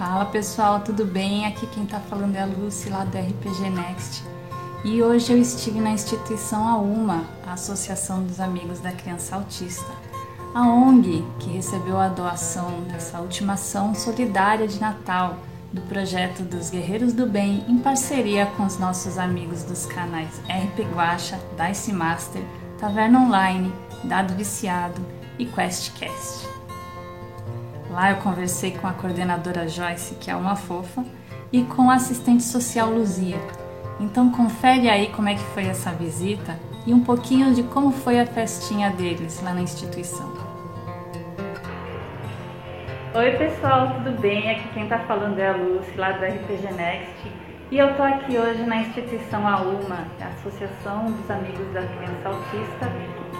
Fala pessoal, tudo bem? Aqui quem tá falando é a Lucy lá do RPG Next. E hoje eu estive na instituição AUMA, a Associação dos Amigos da Criança Autista, a ONG que recebeu a doação dessa última ação solidária de Natal do projeto dos Guerreiros do Bem em parceria com os nossos amigos dos canais RP Guacha, Dice Master, Taverna Online, Dado Viciado e QuestCast. Lá eu conversei com a coordenadora Joyce, que é uma fofa, e com a assistente social Luzia. Então confere aí como é que foi essa visita e um pouquinho de como foi a festinha deles lá na instituição. Oi pessoal, tudo bem? Aqui quem tá falando é a Lucy, lá do RPG Next. E eu tô aqui hoje na instituição AUMA, Associação dos Amigos da Criança Autista,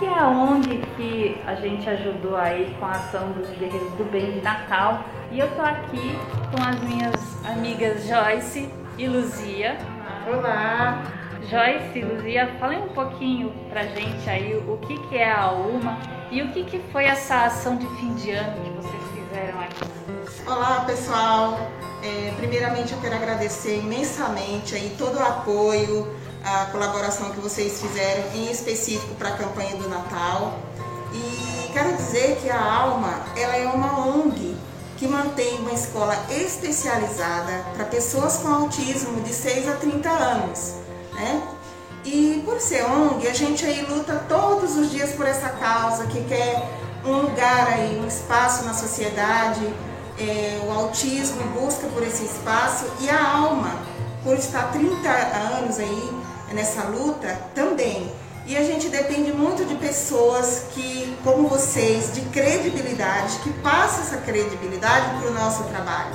que é a ONG que a gente ajudou aí com a ação dos Guerreiros do Bem de Natal. E eu tô aqui com as minhas amigas Joyce e Luzia. Olá! Joyce e Luzia, falem um pouquinho pra gente aí o que, que é a UMA e o que, que foi essa ação de fim de ano que vocês fizeram aqui. Olá pessoal, é, primeiramente eu quero agradecer imensamente aí todo o apoio, a colaboração que vocês fizeram, em específico para a campanha do Natal. E quero dizer que a Alma ela é uma ONG que mantém uma escola especializada para pessoas com autismo de 6 a 30 anos. Né? E por ser ONG, a gente aí luta todos os dias por essa causa, que quer um lugar aí, um espaço na sociedade, é, o autismo busca por esse espaço e a alma, por estar 30 anos aí nessa luta também. E a gente depende muito de pessoas que, como vocês, de credibilidade, que passam essa credibilidade para o nosso trabalho.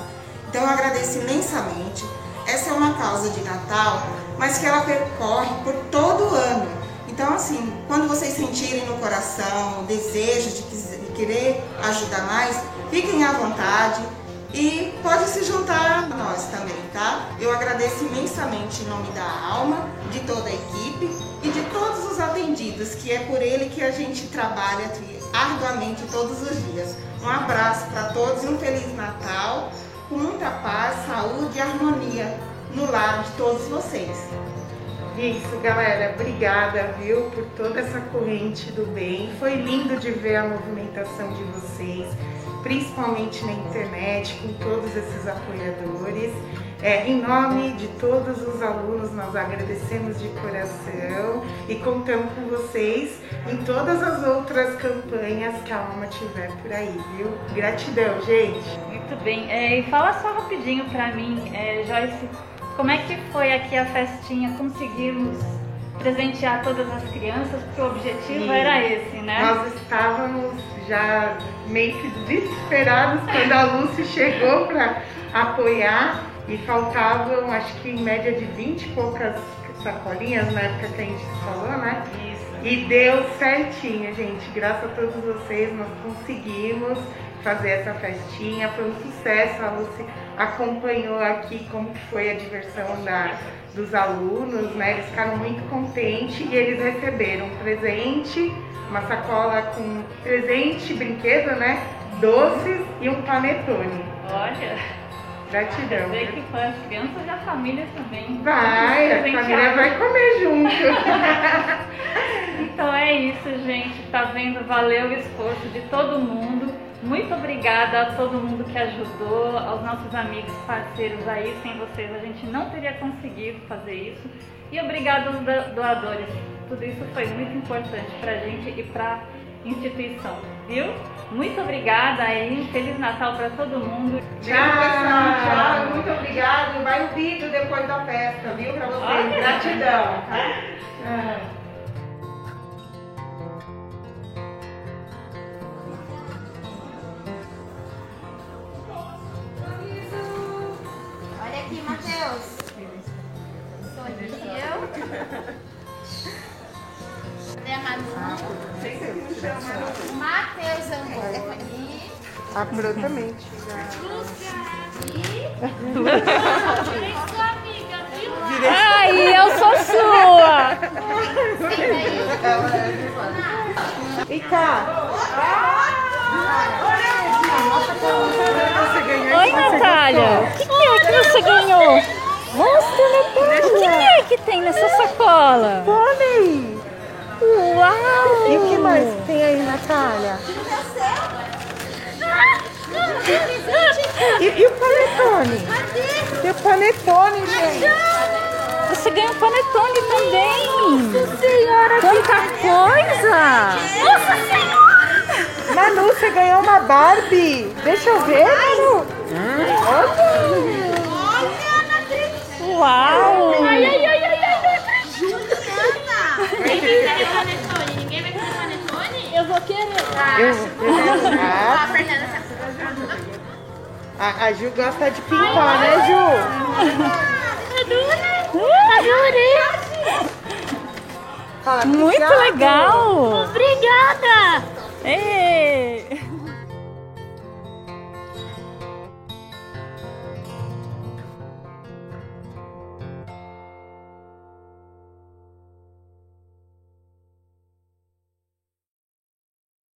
Então eu agradeço imensamente. Essa é uma causa de Natal, mas que ela percorre por todo o ano. Então, assim, quando vocês sentirem no coração o desejo de querer ajudar mais, fiquem à vontade e pode se juntar a nós também, tá? Eu agradeço imensamente em nome da Alma, de toda a equipe e de todos os atendidos, que é por ele que a gente trabalha arduamente todos os dias. Um abraço para todos e um Feliz Natal, com muita paz, saúde e harmonia no lar de todos vocês. Isso, galera. Obrigada, viu, por toda essa corrente do bem. Foi lindo de ver a movimentação de vocês principalmente na internet, com todos esses apoiadores. É, em nome de todos os alunos, nós agradecemos de coração e contamos com vocês em todas as outras campanhas que a Alma tiver por aí, viu? Gratidão, gente! Muito bem. É, e fala só rapidinho para mim, é, Joyce, como é que foi aqui a festinha? Conseguimos presentear todas as crianças, porque o objetivo Sim. era esse, né? Nós estávamos já meio que desesperados quando a Lúcia chegou para apoiar e faltavam, acho que em média de 20 e poucas sacolinhas na época que a gente falou, né? Isso. E deu certinho, gente. Graças a todos vocês, nós conseguimos fazer essa festinha. Foi um sucesso. A Lucy acompanhou aqui como foi a diversão da, dos alunos, né? Eles ficaram muito contentes e eles receberam um presente, uma sacola com presente, brinquedo, né? Doces e um panetone. Olha! Gratidão. Dizer que foi as crianças e a família também. Vai, a família vai comer junto. então é isso, gente. Tá vendo? Valeu o esforço de todo mundo. Muito obrigada a todo mundo que ajudou, aos nossos amigos, parceiros aí. Sem vocês a gente não teria conseguido fazer isso. E obrigado aos doadores. Tudo isso foi muito importante para a gente e para a instituição, viu? Muito obrigada aí, Feliz Natal para todo mundo. Tchau, tchau, muito obrigado. Vai o vídeo depois da festa, viu? Para vocês. Gratidão, tá? É. Manu? Matheus Angoni. Absolutamente. Virei sua amiga, viu? Ai, eu sou sua! E cá? Oi, Natália! Natália? O que, que é que você ganhou? Mostra, O que, que Natália. é que tem nessa sacola? Pônei. Uau! E o que mais que tem aí, Natália? E, e o panetone? Tem o panetone, gente. Você ganhou um panetone também! Nossa senhora! Quanta coisa! Nossa senhora! Manu, você ganhou uma Barbie. Deixa eu ver, Manu. Olha. Uau! Ai, ai, ai, ai, ai, a, a Ju gosta de pintar, né, Ju? Adorei. Muito legal! Obrigada. Ê!